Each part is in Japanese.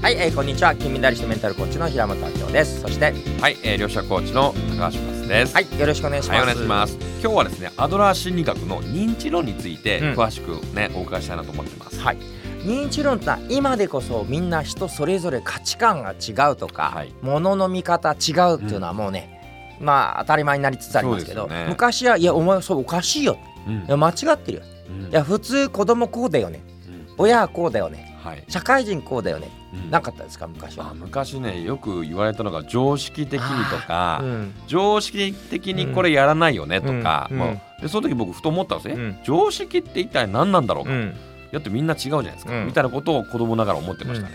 はい、えー、こんにちは。金メダリストメンタルコーチの平本明夫です。そしてはい、えー、両者コーチの高橋勝です。はいよろしくお願いします、はい、お願いします。今日はですねアドラー心理学の認知論についてうん。詳しくね、お伺いしたいなと思ってます。はい。認知論って今でこそみんな人それぞれ価値観が違うとか、はい。物の見方違うっていうのはもうね、まあ当たり前になりつつありますけどね。昔はいやお前そうおかしいようん。いや間違ってるようん。いや普通子供こうだよね。うん。親はこうだよねはい、社会人こうだよね。うん。なかったですか昔あは。昔ねよく言われたのが常識的にとか、うん。常識的にこれやらないよねとか、うんもうでその時僕ふと思ったんですね、うん。常識って一体何なんだろうか、うん。やってみんな違うじゃないですか、うん。みたいなことを子供ながら思ってましたね、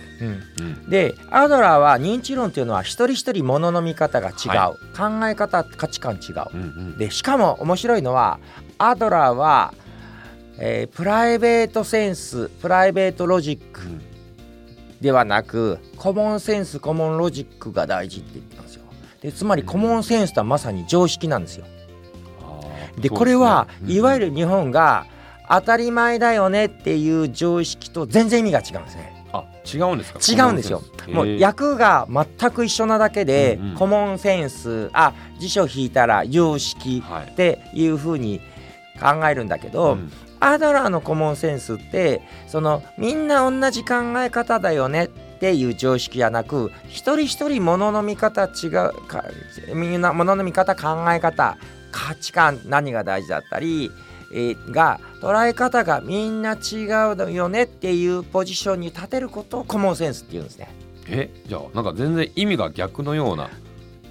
でアドラーは認知論っていうのは一人一人ものの見方が違う、は考え方価値観違う。うんうん。でしかも面白いのはアドラーは、えープライベートセンスプライベートロジックうんではなくコモンセンスコモンロジックが大事って言ってたんですよ。でつまりコモンセンスとはまさに常識なんですよ。でこれは、いわゆる日本が当たり前だよねっていう常識と全然意味が違うんですね。あ違うんですか？違うんですよ。もう役が全く一緒なだけで、うんうん。コモンセンスあ辞書引いたら常識はいっていうふうに考えるんだけど、うんアドラーのコモンセンスってそのみんな同じ考え方だよねっていう常識じゃなく一人一人ものの見方違うかみんなものの見方考え方価値観何が大事だったり、えーが捉え方がみんな違うよねっていうポジションに立てることをコモンセンスっていうんですね。えじゃあなんか全然意味が逆のような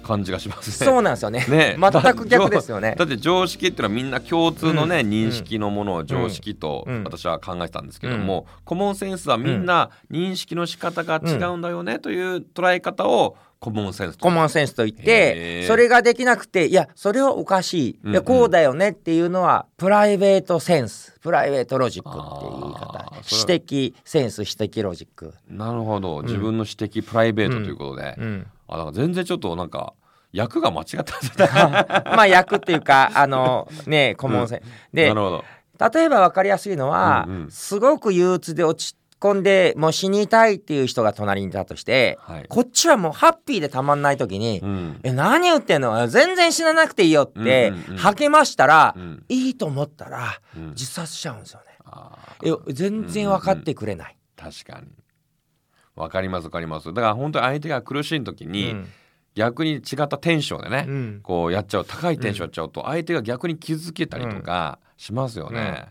感じがしますね。そうなんですよね。ね。全く逆ですよね。だって常識っていうのはみんな共通のね、うん。認識のものを常識とうん。私は考えてたんですけども、コモンセンスはみんな認識の仕方が違うんだよねという捉え方をコモンセンスと。コモンセンスと言っへてー。それができなくていやそれはおかしい。いやうん。うんこうだよねっていうのはプライベートセンス。プライベートロジックっていう言いあ方センス私的ロジック、なるほど。自分の私的プライベートということで、うん、あだから全然ちょっとなんか役が間違った。んですねまあ役っていうかあのねコモンセンス、でなるほど。例えば分かりやすいのは、うんうん。すごく憂鬱で落ち込んでもう死にたいっていう人が隣にいたとしてはい、こっちはもうハッピーでたまんない時に、うん。え何言ってんの？全然死ななくていいよってうんうんうん。励ましたら、うん。いいと思ったらうん。自殺しちゃうんですよね。え全然分かってくれない。確かにわかりますわかります。だから本当に相手が苦しい時に、うん。逆に違ったテンションでね、うん。こうやっちゃう高いテンションやっちゃうと相手が逆に気づけたりとかしますよね、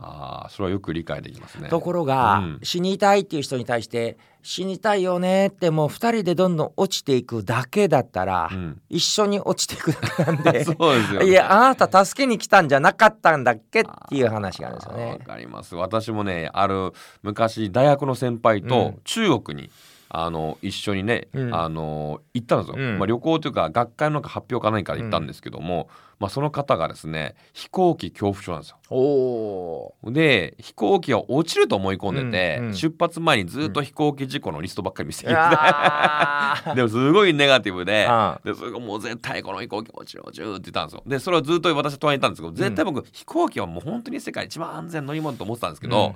ああそれはよく理解できますね。ところが、うん。死にたいっていう人に対して死にたいよねってもう2人でどんどん落ちていくだけだったら、うん。一緒に落ちていくだけなんで そうですよね。いやあなた助けに来たんじゃなかったんだっけっていう話があるんですよあーわね。かります。私もねある昔大学の先輩とうん。中国に、あの一緒にね、うん。あの行ったんですよ、うん。まあ、旅行というか学会の発表か何かで行ったんですけども、まあ、その方がですね飛行機恐怖症なんですよ。で飛行機が落ちると思い込んでて、うんうん。出発前にずっと飛行機事故のリストばっかり見せてきて、あー。でもすごいネガティブであでそれがもう絶対この飛行機落ちる落ちるって言ったんですよ。でそれをずっと私は隣にいたんですけど絶対僕、飛行機はもう本当に世界一番安全な乗り物と思ってたんですけど、うん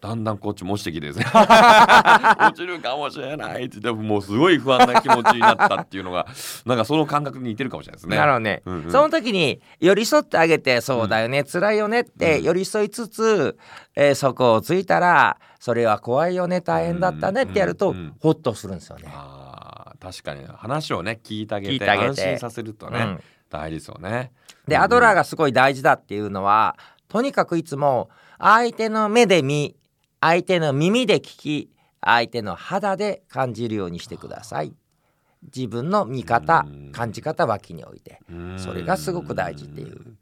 だんだんこっちも落ちてきてですね。落ちるかもしれないって。言ってもうすごい不安な気持ちになったっていうのがなんかその感覚に似てるかもしれないですね。なるほどね、うんうん。その時に寄り添ってあげてそうだよね、辛いよねって寄り添いつつ、えーそこをついたらそれは怖いよね大変だったねってやると、うんうん。ホッとするんですよね。あー確かに。話をね聞いてあげて聞いてあげて。安心させるとね、うん。大事ですよね。でアドラーがすごい大事だっていうのはとにかくいつも相手の目で見相手の耳で聞き相手の肌で感じるようにしてください。自分の見方うん感じ方脇に置いてうんそれがすごく大事っていう。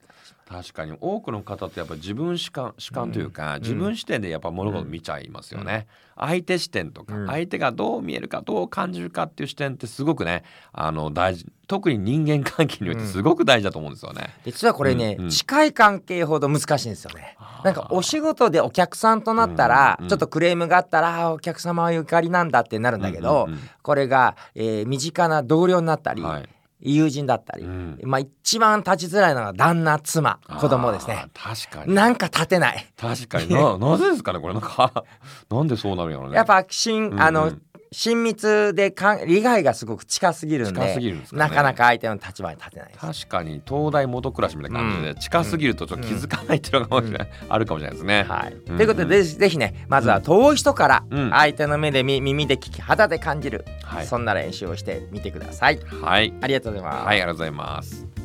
確かに多くの方ってやっぱ自分主観主観というか、ん。自分視点でやっぱ物事見ちゃいますよね、相手視点とか、うん。相手がどう見えるかどう感じるかっていう視点ってすごくねあの大事特に人間関係においてすごく大事だと思うんですよね、実はこれね、うん。うん。近い関係ほど難しいんですよね。なんかお仕事でお客さんとなったら、うんうんちょっとクレームがあったらお客様はゆかりなんだってなるんだけど、うんうん。これが、えー身近な同僚になったり、はい友人だったり、うん。まあ一番立ちづらいのが旦那妻子供ですね。確かに。なんか立てない。確かに。ななぜですかねこれ。なんか なんでそうなるんやろうね。やっぱ心、うんうん。あの親密でかん利害がすごく近すぎるんで近すぎるんですかねなかなか相手の立場に立てない。確かに東大元暮らしみたいな感じで、うん近すぎるとちょっと気づかないっていうのがかもしれない、あるかもしれないですね。はい、うんということでぜぜひねまずは遠い人からうん相手の目でみ耳で聞き肌で感じる、はいそんな練習をしてみてください。はい、ありがとうございます。はい、ありがとうございます。